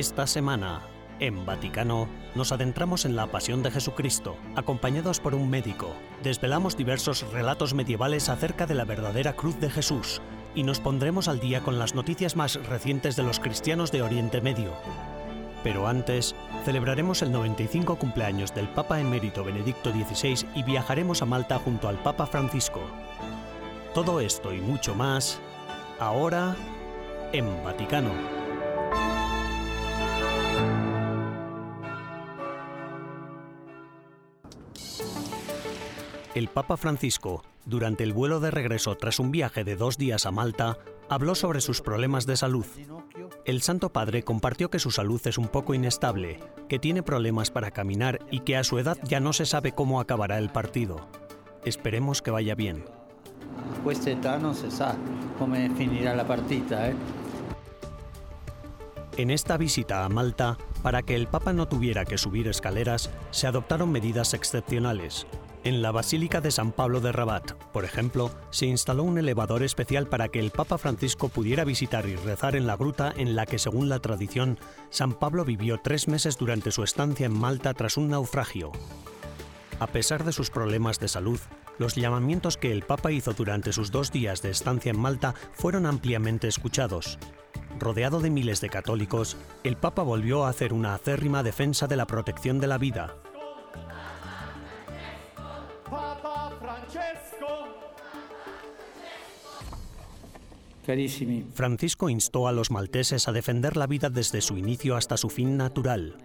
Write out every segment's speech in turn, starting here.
Esta semana, en Vaticano, nos adentramos en la pasión de Jesucristo, acompañados por un médico. Desvelamos diversos relatos medievales acerca de la verdadera cruz de Jesús y nos pondremos al día con las noticias más recientes de los cristianos de Oriente Medio. Pero antes, celebraremos el 95 cumpleaños del Papa emérito Benedicto XVI y viajaremos a Malta junto al Papa Francisco. Todo esto y mucho más, ahora en Vaticano. El Papa Francisco, durante el vuelo de regreso tras un viaje de dos días a Malta, habló sobre sus problemas de salud. El Santo Padre compartió que su salud es un poco inestable, que tiene problemas para caminar y que a su edad ya no se sabe cómo acabará el partido. Esperemos que vaya bien. A questa età non se sa come finirà la partita. Eh? En esta visita a Malta, para que el Papa no tuviera que subir escaleras, se adoptaron medidas excepcionales. En la Basílica de San Pablo de Rabat, por ejemplo, se instaló un elevador especial para que el Papa Francisco pudiera visitar y rezar en la gruta en la que, según la tradición, San Pablo vivió tres meses durante su estancia en Malta tras un naufragio. A pesar de sus problemas de salud, los llamamientos que el Papa hizo durante sus dos días de estancia en Malta fueron ampliamente escuchados. Rodeado de miles de católicos, el Papa volvió a hacer una acérrima defensa de la protección de la vida, Francisco instó a los malteses a defender la vida desde su inicio hasta su fin natural.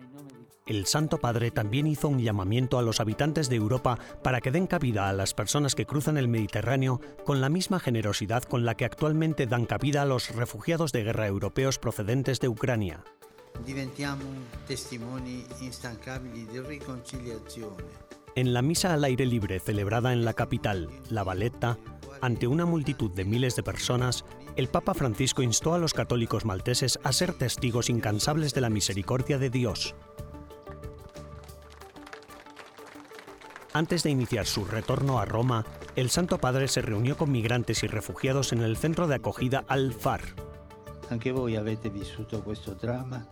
El Santo Padre también hizo un llamamiento a los habitantes de Europa para que den cabida a las personas que cruzan el Mediterráneo con la misma generosidad con la que actualmente dan cabida a los refugiados de guerra europeos procedentes de Ucrania. diventiamo testimoni instancabili di riconciliazione. En la misa al aire libre celebrada en la capital, La Valetta, ante una multitud de miles de personas, el Papa Francisco instó a los católicos malteses a ser testigos incansables de la misericordia de Dios. Antes de iniciar su retorno a Roma, el Santo Padre se reunió con migrantes y refugiados en el centro de acogida Al-Far. anche voi avete vissuto questo dramma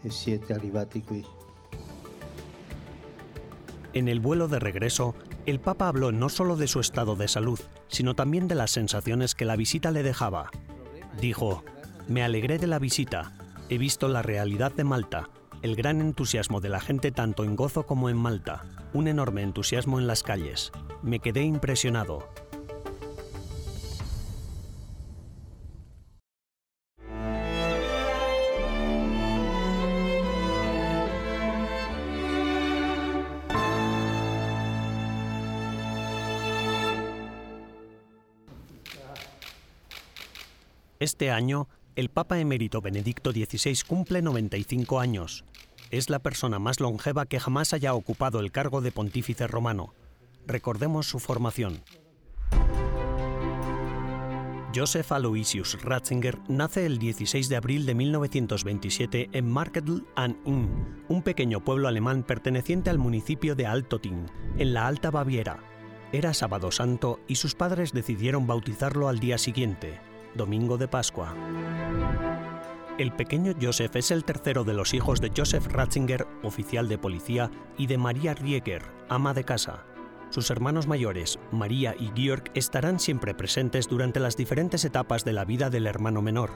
e siete. En el vuelo de regreso, el Papa habló no solo de su estado de salud, sino también de las sensaciones que la visita le dejaba. Dijo, me alegré de la visita, he visto la realidad de Malta, el gran entusiasmo de la gente tanto en Gozo como en Malta, un enorme entusiasmo en las calles. Me quedé impresionado. Este año, el Papa emérito Benedicto XVI cumple 95 años. Es la persona más longeva que jamás haya ocupado el cargo de pontífice romano. Recordemos su formación. Joseph Aloysius Ratzinger nace el 16 de abril de 1927 en Markedl an Inn, un pequeño pueblo alemán perteneciente al municipio de Altotin, en la Alta Baviera. Era sábado santo y sus padres decidieron bautizarlo al día siguiente, domingo de Pascua. El pequeño Joseph es el tercero de los hijos de Joseph Ratzinger, oficial de policía, y de María Rieger, ama de casa. Sus hermanos mayores, María y Georg, estarán siempre presentes durante las diferentes etapas de la vida del hermano menor.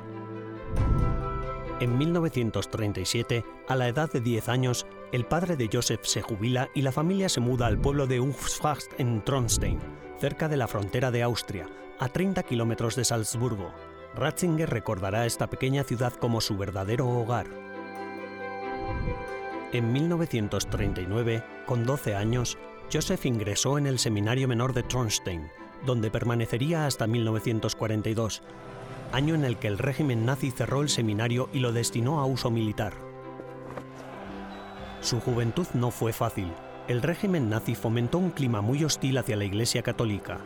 En 1937, a la edad de 10 años, el padre de Joseph se jubila y la familia se muda al pueblo de Ungfast en Tronstein, cerca de la frontera de Austria, a 30 kilómetros de Salzburgo. Ratzinger recordará esta pequeña ciudad como su verdadero hogar. En 1939, con 12 años, Joseph ingresó en el Seminario Menor de Tronstein, donde permanecería hasta 1942, año en el que el régimen nazi cerró el seminario y lo destinó a uso militar. Su juventud no fue fácil. El régimen nazi fomentó un clima muy hostil hacia la Iglesia Católica.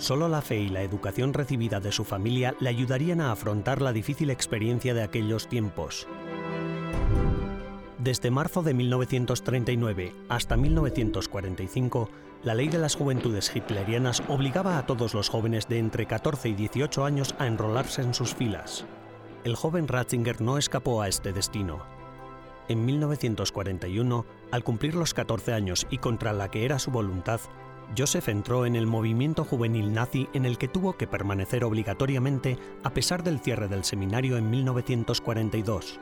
Solo la fe y la educación recibida de su familia le ayudarían a afrontar la difícil experiencia de aquellos tiempos. Desde marzo de 1939 hasta 1945, la ley de las juventudes hitlerianas obligaba a todos los jóvenes de entre 14 y 18 años a enrolarse en sus filas. El joven Ratzinger no escapó a este destino. en 1941, al cumplir los 14 años y contra la que era su voluntad, Joseph entró en el movimiento juvenil nazi en el que tuvo que permanecer obligatoriamente a pesar del cierre del seminario en 1942.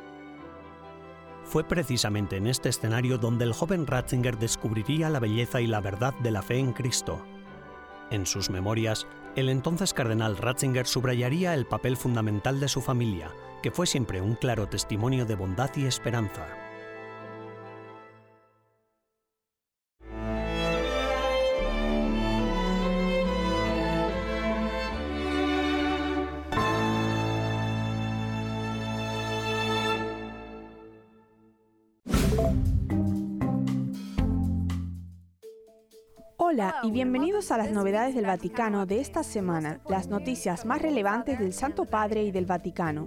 Fue precisamente en este escenario donde el joven Ratzinger descubriría la belleza y la verdad de la fe en Cristo. En sus memorias, el entonces cardenal Ratzinger subrayaría el papel fundamental de su familia, que fue siempre un claro testimonio de bondad y esperanza. Hola y bienvenidos a las novedades del Vaticano de esta semana, las noticias más relevantes del Santo Padre y del Vaticano.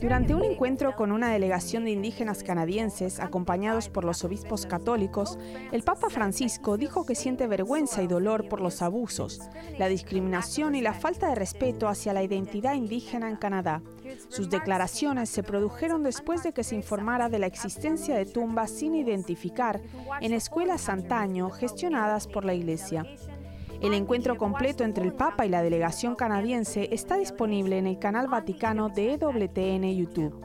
Durante un encuentro con una delegación de indígenas canadienses acompañados por los obispos católicos, el Papa Francisco dijo que siente vergüenza y dolor por los abusos, la discriminación y la falta de respeto hacia la identidad indígena en Canadá. Sus declaraciones se produjeron después de que se informara de la existencia de tumbas sin identificar en escuelas antaño gestionadas por la Iglesia. El encuentro completo entre el Papa y la delegación canadiense está disponible en el canal Vaticano de EWTN YouTube.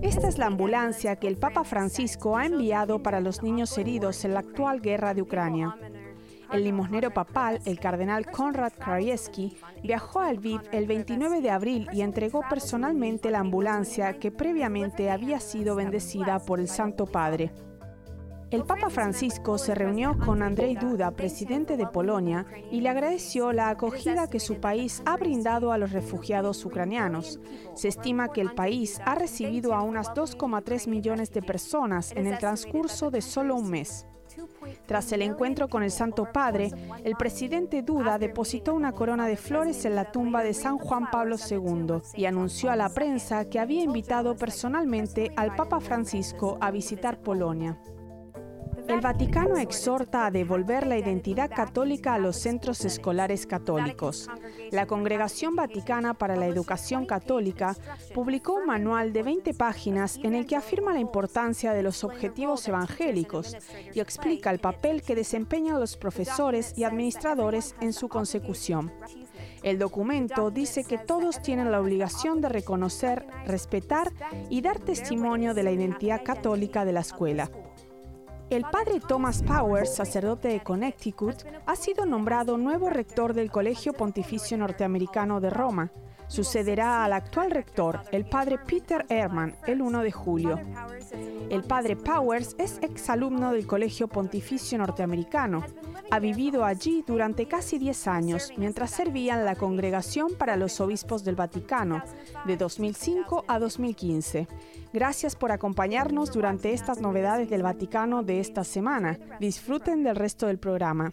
Esta es la ambulancia que el Papa Francisco ha enviado para los niños heridos en la actual guerra de Ucrania. El limosnero papal, el cardenal Konrad Krajewski, viajó a Lviv el 29 de abril y entregó personalmente la ambulancia que previamente había sido bendecida por el Santo Padre. El Papa Francisco se reunió con Andrzej Duda, presidente de Polonia, y le agradeció la acogida que su país ha brindado a los refugiados ucranianos. Se estima que el país ha recibido a unas 2,3 millones de personas en el transcurso de solo un mes. Tras el encuentro con el Santo Padre, el presidente Duda depositó una corona de flores en la tumba de San Juan Pablo II y anunció a la prensa que había invitado personalmente al Papa Francisco a visitar Polonia. El Vaticano exhorta a devolver la identidad católica a los centros escolares católicos. La Congregación Vaticana para la Educación Católica publicó un manual de 20 páginas en el que afirma la importancia de los objetivos evangélicos y explica el papel que desempeñan los profesores y administradores en su consecución. El documento dice que todos tienen la obligación de reconocer, respetar y dar testimonio de la identidad católica de la escuela. El padre Thomas Powers, sacerdote de Connecticut, ha sido nombrado nuevo rector del Colegio Pontificio Norteamericano de Roma. Sucederá al actual rector, el padre Peter Ehrman, el 1 de julio. El padre Powers es exalumno del Colegio Pontificio Norteamericano. Ha vivido allí durante casi 10 años mientras servía en la Congregación para los Obispos del Vaticano, de 2005 a 2015. Gracias por acompañarnos durante estas novedades del Vaticano de esta semana. Disfruten del resto del programa.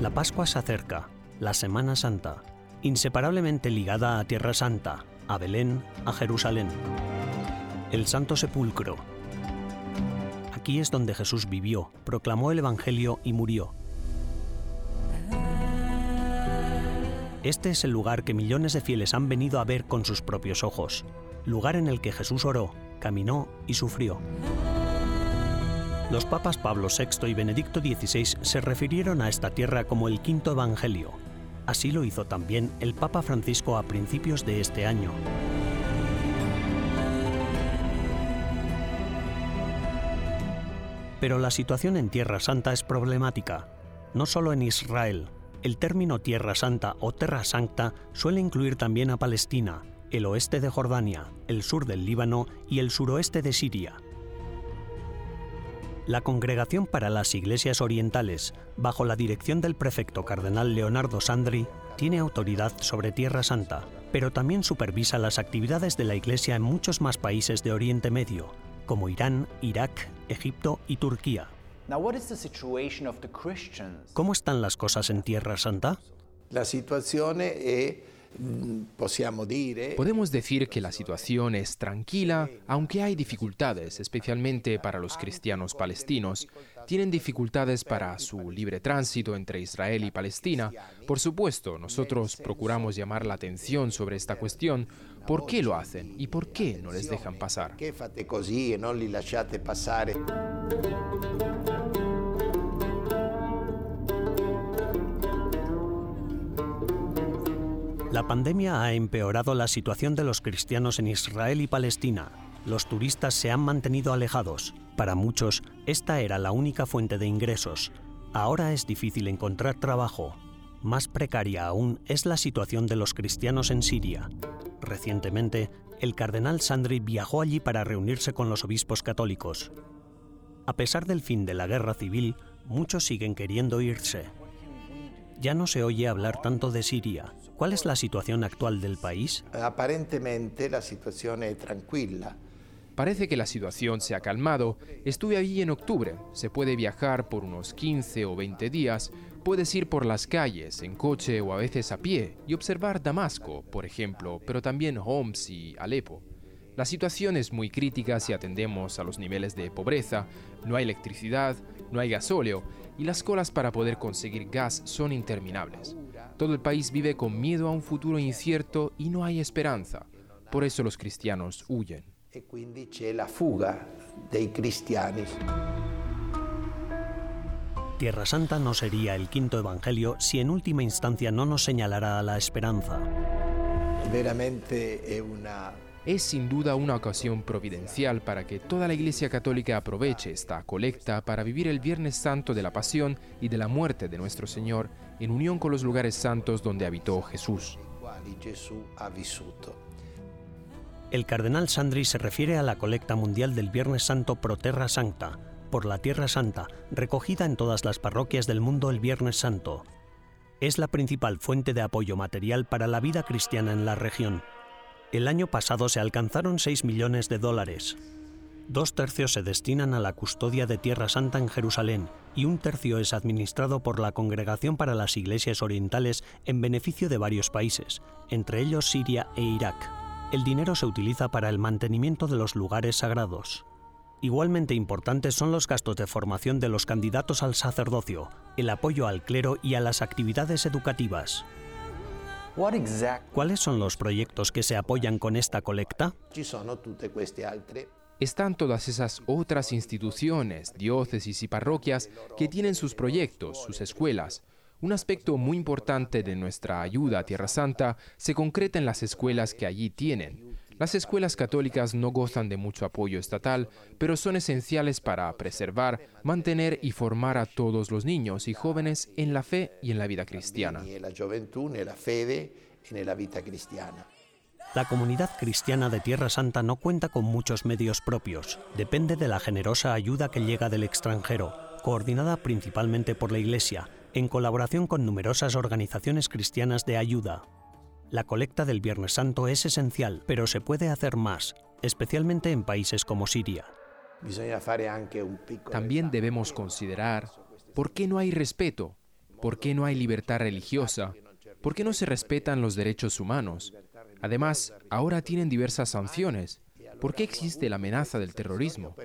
La Pascua se acerca, la Semana Santa, inseparablemente ligada a Tierra Santa, a Belén, a Jerusalén. El Santo Sepulcro. Aquí es donde Jesús vivió, proclamó el Evangelio y murió. Este es el lugar que millones de fieles han venido a ver con sus propios ojos, lugar en el que Jesús oró, caminó y sufrió. Los papas Pablo VI y Benedicto XVI se refirieron a esta tierra como el quinto evangelio. Así lo hizo también el Papa Francisco a principios de este año. Pero la situación en Tierra Santa es problemática, no solo en Israel. El término Tierra Santa o Terra Sancta suele incluir también a Palestina, el oeste de Jordania, el sur del Líbano y el suroeste de Siria. La Congregación para las Iglesias Orientales, bajo la dirección del prefecto cardenal Leonardo Sandri, tiene autoridad sobre Tierra Santa, pero también supervisa las actividades de la Iglesia en muchos más países de Oriente Medio, como Irán, Irak, Egipto y Turquía. ¿Cómo están las cosas en Tierra Santa? La situación es Podemos decir que la situación es tranquila, aunque hay dificultades, especialmente para los cristianos palestinos. Tienen dificultades para su libre tránsito entre Israel y Palestina. Por supuesto, nosotros procuramos llamar la atención sobre esta cuestión. ¿Por qué lo hacen y por qué no les dejan pasar? La pandemia ha empeorado la situación de los cristianos en Israel y Palestina. Los turistas se han mantenido alejados. Para muchos, esta era la única fuente de ingresos. Ahora es difícil encontrar trabajo. Más precaria aún es la situación de los cristianos en Siria. Recientemente, el cardenal Sandri viajó allí para reunirse con los obispos católicos. A pesar del fin de la guerra civil, muchos siguen queriendo irse. Ya no se oye hablar tanto de Siria. ¿Cuál es la situación actual del país? Aparentemente la situación es tranquila. Parece que la situación se ha calmado. Estuve allí en octubre. Se puede viajar por unos 15 o 20 días. Puedes ir por las calles, en coche o a veces a pie, y observar Damasco, por ejemplo, pero también Homs y Alepo. La situación es muy crítica si atendemos a los niveles de pobreza. No hay electricidad, no hay gasóleo y las colas para poder conseguir gas son interminables. Todo el país vive con miedo a un futuro incierto y no hay esperanza. Por eso los cristianos huyen. E quindi c'è la fuga dei cristiani. Tierra Santa no sería el quinto evangelio si en última instancia no nos señalara a la esperanza. Veramente è una es sin duda una ocasión providencial para que toda la Iglesia Católica aproveche esta colecta para vivir el Viernes Santo de la Pasión y de la muerte de nuestro Señor en unión con los lugares santos donde habitó Jesús. El cardenal Sandri se refiere a la colecta mundial del Viernes Santo Pro Terra Sancta, por la Tierra Santa, recogida en todas las parroquias del mundo el Viernes Santo. Es la principal fuente de apoyo material para la vida cristiana en la región. El año pasado se alcanzaron 6 millones de dólares. Dos tercios se destinan a la custodia de Tierra Santa en Jerusalén y un tercio es administrado por la Congregación para las Iglesias Orientales en beneficio de varios países, entre ellos Siria e Irak. El dinero se utiliza para el mantenimiento de los lugares sagrados. Igualmente importantes son los gastos de formación de los candidatos al sacerdocio, el apoyo al clero y a las actividades educativas. ¿Cuáles son los proyectos que se apoyan con esta colecta? Están todas esas otras instituciones, diócesis y parroquias que tienen sus proyectos, sus escuelas. Un aspecto muy importante de nuestra ayuda a Tierra Santa se concreta en las escuelas que allí tienen. Las escuelas católicas no gozan de mucho apoyo estatal, pero son esenciales para preservar, mantener y formar a todos los niños y jóvenes en la fe y en la vida cristiana. Comunidad cristiana de Tierra Santa no cuenta con muchos medios propios. Depende de la generosa ayuda que llega del extranjero, coordinada principalmente por la Iglesia, en colaboración con numerosas organizaciones cristianas de ayuda. La colecta del Viernes Santo es esencial, pero se puede hacer más, especialmente en países como Siria. También debemos considerar por qué no hay respeto, por qué no hay libertad religiosa, por qué no se respetan los derechos humanos. Además, ahora tienen diversas sanciones ¿Por qué existe la amenaza del terrorismo?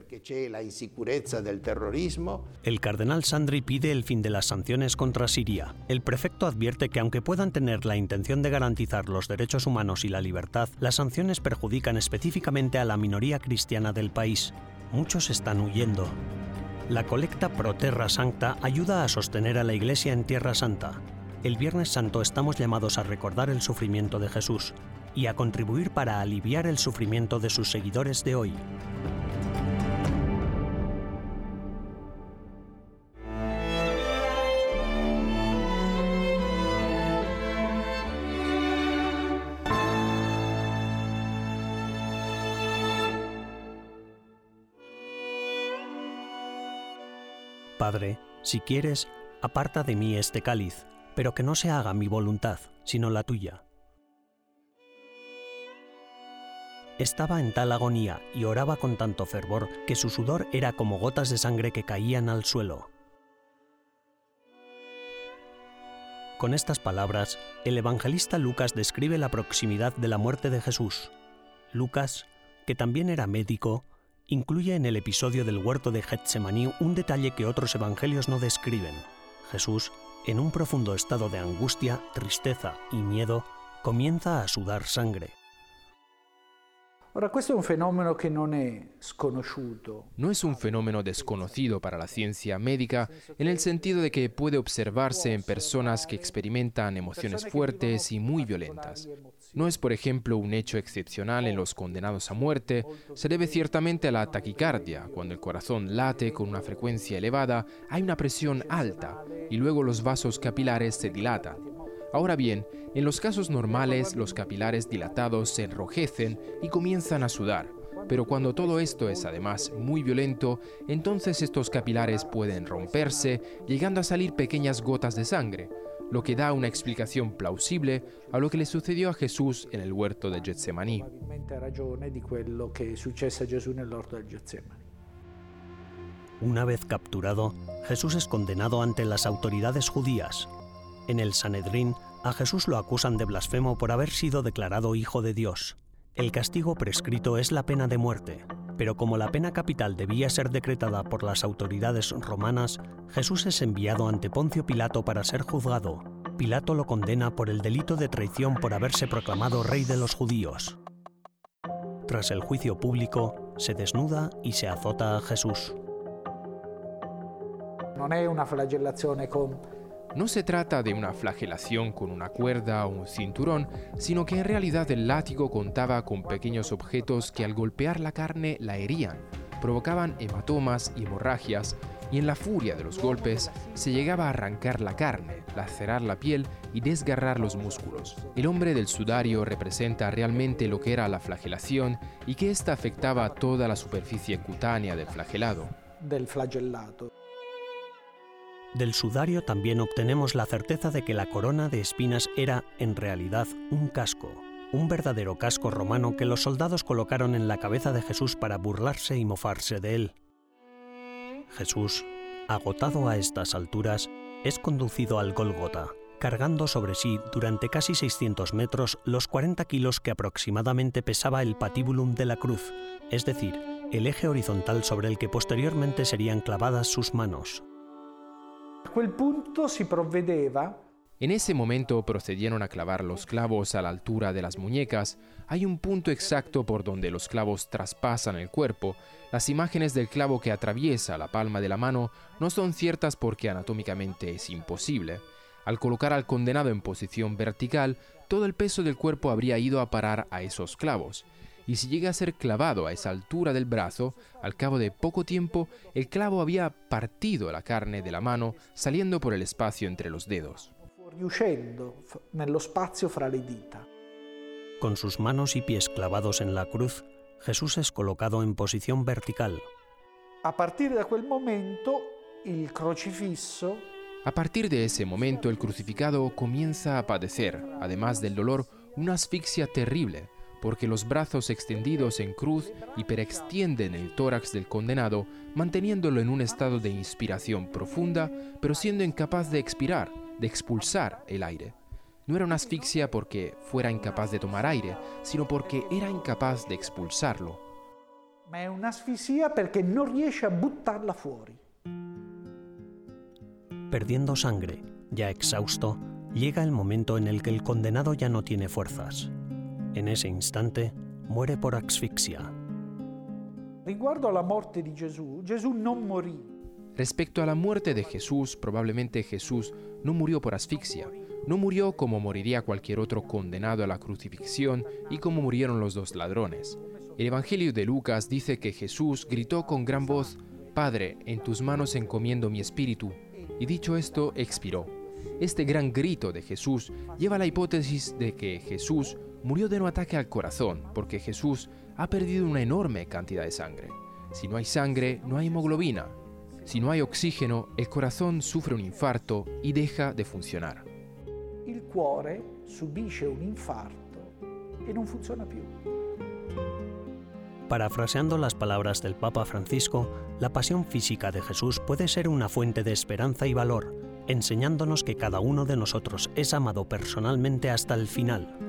El cardenal Sandri pide el fin de las sanciones contra Siria. El prefecto advierte que aunque puedan tener la intención de garantizar los derechos humanos y la libertad, las sanciones perjudican específicamente a la minoría cristiana del país. Muchos están huyendo. La colecta Pro Terra Sancta ayuda a sostener a la Iglesia en Tierra Santa. El Viernes Santo estamos llamados a recordar el sufrimiento de Jesús, y a contribuir para aliviar el sufrimiento de sus seguidores de hoy. Padre, si quieres, aparta de mí este cáliz, pero que no se haga mi voluntad, sino la tuya. Estaba en tal agonía y oraba con tanto fervor que su sudor era como gotas de sangre que caían al suelo. Con estas palabras, el evangelista Lucas describe la proximidad de la muerte de Jesús. Lucas, que también era médico, incluye en el episodio del huerto de Getsemaní un detalle que otros evangelios no describen. Jesús, en un profundo estado de angustia, tristeza y miedo, comienza a sudar sangre. Ora, questo è un fenomeno che non è sconosciuto. No es un fenómeno desconocido para la ciencia médica en el sentido de que puede observarse en personas que experimentan emociones fuertes y muy violentas. No es, por ejemplo, un hecho excepcional en los condenados a muerte, se debe ciertamente a la taquicardia, cuando el corazón late con una frecuencia elevada, hay una presión alta y luego los vasos capilares se dilatan. Ahora bien, en los casos normales los capilares dilatados se enrojecen y comienzan a sudar, pero cuando todo esto es además muy violento, entonces estos capilares pueden romperse, llegando a salir pequeñas gotas de sangre, lo que da una explicación plausible a lo que le sucedió a Jesús en el huerto de Getsemaní. Una vez capturado, Jesús es condenado ante las autoridades judías. En el Sanedrín, a Jesús lo acusan de blasfemo por haber sido declarado hijo de Dios. El castigo prescrito es la pena de muerte, pero como la pena capital debía ser decretada por las autoridades romanas, Jesús es enviado ante Poncio Pilato para ser juzgado. Pilato lo condena por el delito de traición por haberse proclamado rey de los judíos. Tras el juicio público, se desnuda y se azota a Jesús. Non è una flagellazione con No se trata de una flagelación con una cuerda o un cinturón, sino que en realidad el látigo contaba con pequeños objetos que al golpear la carne la herían, provocaban hematomas y hemorragias, y en la furia de los golpes se llegaba a arrancar la carne, lacerar la piel y desgarrar los músculos. El hombre del sudario representa realmente lo que era la flagelación y que ésta afectaba toda la superficie cutánea del flagelado. del. Del sudario también obtenemos la certeza de que la corona de espinas era, en realidad, un casco, un verdadero casco romano que los soldados colocaron en la cabeza de Jesús para burlarse y mofarse de él. Jesús, agotado a estas alturas, es conducido al Gólgota, cargando sobre sí durante casi 600 metros los 40 kilos que aproximadamente pesaba el patíbulum de la cruz, es decir, el eje horizontal sobre el que posteriormente serían clavadas sus manos. A quel punto si provvedeva En ese momento procedieron a clavar los clavos a la altura de las muñecas. Hay un punto exacto por donde los clavos traspasan el cuerpo. Las imágenes del clavo que atraviesa la palma de la mano no son ciertas porque anatómicamente es imposible. Al colocar al condenado en posición vertical, todo el peso del cuerpo habría ido a parar a esos clavos. Y si llega a ser clavado a esa altura del brazo, al cabo de poco tiempo, el clavo había partido la carne de la mano, saliendo por el espacio entre los dedos. Con sus manos y pies clavados en la cruz, Jesús es colocado en posición vertical. A partire da quel momento crocifisso A partir de ese momento, el crucificado comienza a padecer, además del dolor, una asfixia terrible, porque los brazos extendidos en cruz hiperextienden el tórax del condenado, manteniéndolo en un estado de inspiración profunda, pero siendo incapaz de expirar, de expulsar el aire. No era una asfixia porque fuera incapaz de tomar aire, sino porque era incapaz de expulsarlo. ma è un'asfisia perché non riesce a buttarla fuori. Perdiendo sangre, ya exhausto, llega el momento en el que el condenado ya no tiene fuerzas. En ese instante, muere por asfixia. Riguardo alla morte di Gesù, Gesù non morì, Respecto a la muerte de Jesús, probablemente Jesús no murió por asfixia, no murió como moriría cualquier otro condenado a la crucifixión y como murieron los dos ladrones. El Evangelio de Lucas dice que Jesús gritó con gran voz, Padre, en tus manos encomiendo mi espíritu, y dicho esto, expiró. Este gran grito de Jesús lleva a la hipótesis de que Jesús murió de un ataque al corazón, porque Jesús ha perdido una enorme cantidad de sangre. Si no hay sangre, no hay hemoglobina, Si no hay oxígeno, el corazón sufre un infarto y deja de funcionar. Il cuore subisce un infarto e non funziona più. Parafraseando las palabras del Papa Francisco, la pasión física de Jesús puede ser una fuente de esperanza y valor, enseñándonos que cada uno de nosotros es amado personalmente hasta el final.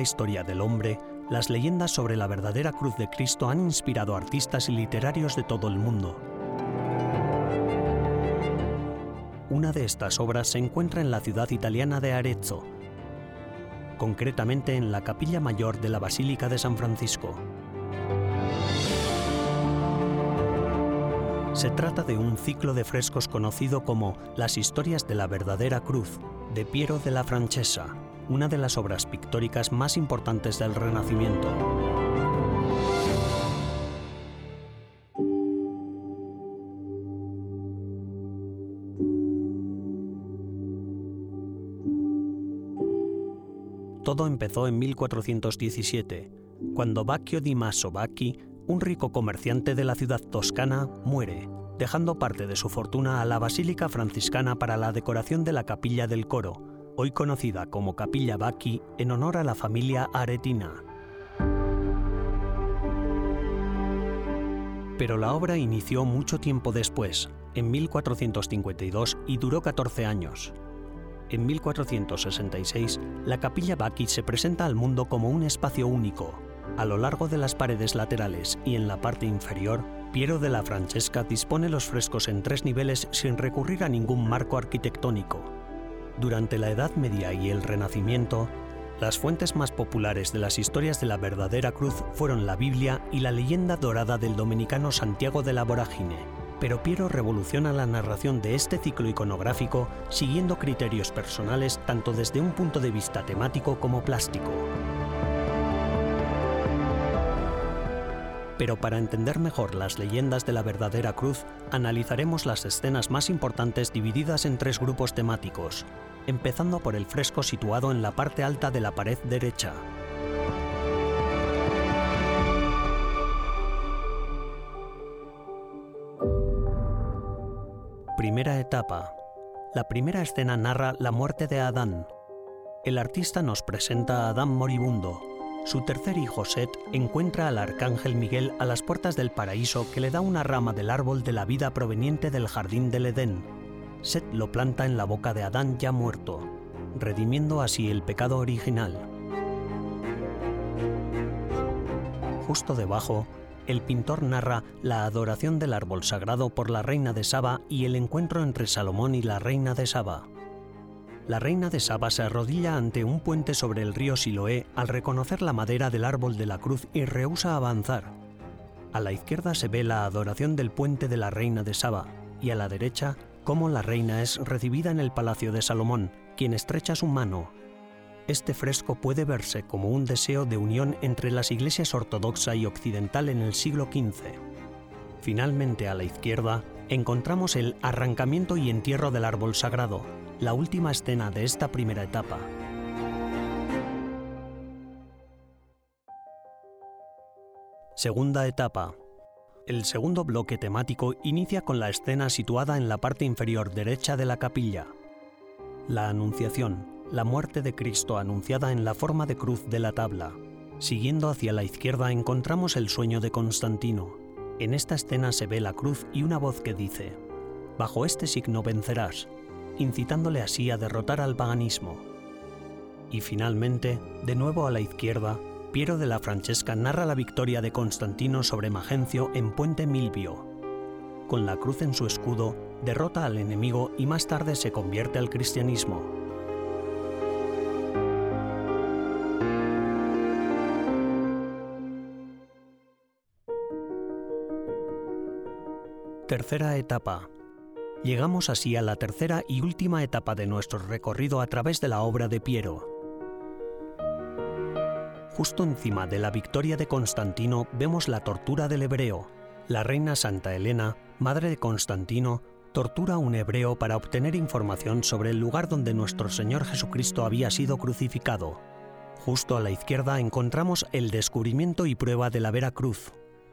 La historia del hombre, las leyendas sobre la verdadera cruz de Cristo han inspirado artistas y literarios de todo el mundo. Una de estas obras se encuentra en la ciudad italiana de Arezzo, concretamente en la capilla mayor de la Basílica de San Francisco. Se trata de un ciclo de frescos conocido como Las historias de la verdadera cruz, de Piero de la Francesa, una de las obras pictóricas más importantes del Renacimiento. Todo empezó en 1417, cuando Bacchio di Maso Bacchi, un rico comerciante de la ciudad toscana, muere, dejando parte de su fortuna a la Basílica Franciscana para la decoración de la capilla del coro, hoy conocida como Capilla Bacchi en honor a la familia Aretina. Pero la obra inició mucho tiempo después, en 1452, y duró 14 años. En 1466, la Capilla Bacchi se presenta al mundo como un espacio único. A lo largo de las paredes laterales y en la parte inferior, Piero de la Francesca dispone los frescos en tres niveles sin recurrir a ningún marco arquitectónico. Durante la Edad Media y el Renacimiento, las fuentes más populares de las historias de la verdadera cruz fueron la Biblia y la leyenda dorada del dominicano Santiago de la Vorágine. Pero Piero revoluciona la narración de este ciclo iconográfico siguiendo criterios personales tanto desde un punto de vista temático como plástico. Pero para entender mejor las leyendas de la verdadera cruz, analizaremos las escenas más importantes divididas en tres grupos temáticos, empezando por el fresco situado en la parte alta de la pared derecha. Primera etapa. La primera escena narra la muerte de Adán. El artista nos presenta a Adán moribundo. Su tercer hijo Set encuentra al arcángel Miguel a las puertas del paraíso que le da una rama del árbol de la vida proveniente del jardín del Edén. Set lo planta en la boca de Adán ya muerto, redimiendo así el pecado original. Justo debajo, el pintor narra la adoración del árbol sagrado por la reina de Saba y el encuentro entre Salomón y la reina de Saba. La reina de Saba se arrodilla ante un puente sobre el río Siloé al reconocer la madera del árbol de la cruz y rehúsa avanzar. A la izquierda se ve la adoración del puente de la reina de Saba y a la derecha cómo la reina es recibida en el palacio de Salomón, quien estrecha su mano. Este fresco puede verse como un deseo de unión entre las iglesias ortodoxa y occidental en el siglo XV. Finalmente, a la izquierda, encontramos el arrancamiento y entierro del árbol sagrado, la última escena de esta primera etapa. Segunda etapa. El segundo bloque temático inicia con la escena situada en la parte inferior derecha de la capilla. La Anunciación, la muerte de Cristo anunciada en la forma de cruz de la tabla. Siguiendo hacia la izquierda encontramos el sueño de Constantino. En esta escena se ve la cruz y una voz que dice, Bajo este signo vencerás, incitándole así a derrotar al paganismo. Y finalmente, de nuevo a la izquierda, Piero de la Francesca narra la victoria de Constantino sobre Magencio en Puente Milvio. Con la cruz en su escudo, derrota al enemigo y más tarde se convierte al cristianismo. Tercera etapa. Llegamos así a la tercera y última etapa de nuestro recorrido a través de la obra de Piero. Justo encima de la victoria de Constantino vemos la tortura del hebreo. La reina Santa Elena, madre de Constantino, tortura a un hebreo para obtener información sobre el lugar donde nuestro Señor Jesucristo había sido crucificado. Justo a la izquierda encontramos el descubrimiento y prueba de la Vera Cruz.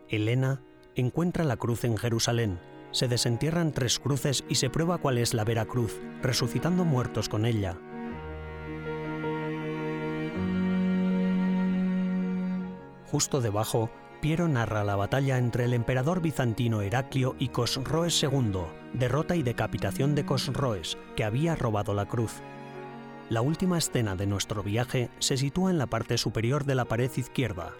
Elena encuentra la cruz en Jerusalén, se desentierran tres cruces y se prueba cuál es la Vera Cruz, resucitando muertos con ella. Justo debajo, Piero narra la batalla entre el emperador bizantino Heraclio y Cosroes II, derrota y decapitación de Cosroes, que había robado la cruz. La última escena de nuestro viaje se sitúa en la parte superior de la pared izquierda.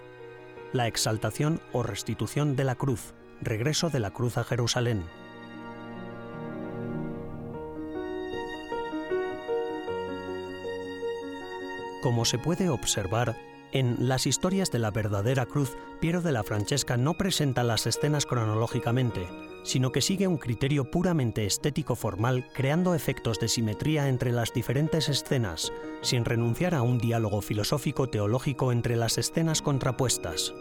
La exaltación o restitución de la cruz, regreso de la cruz a Jerusalén. Como se puede observar, en Las historias de la verdadera cruz, Piero de la Francesca no presenta las escenas cronológicamente, sino que sigue un criterio puramente estético formal creando efectos de simetría entre las diferentes escenas, sin renunciar a un diálogo filosófico teológico entre las escenas contrapuestas.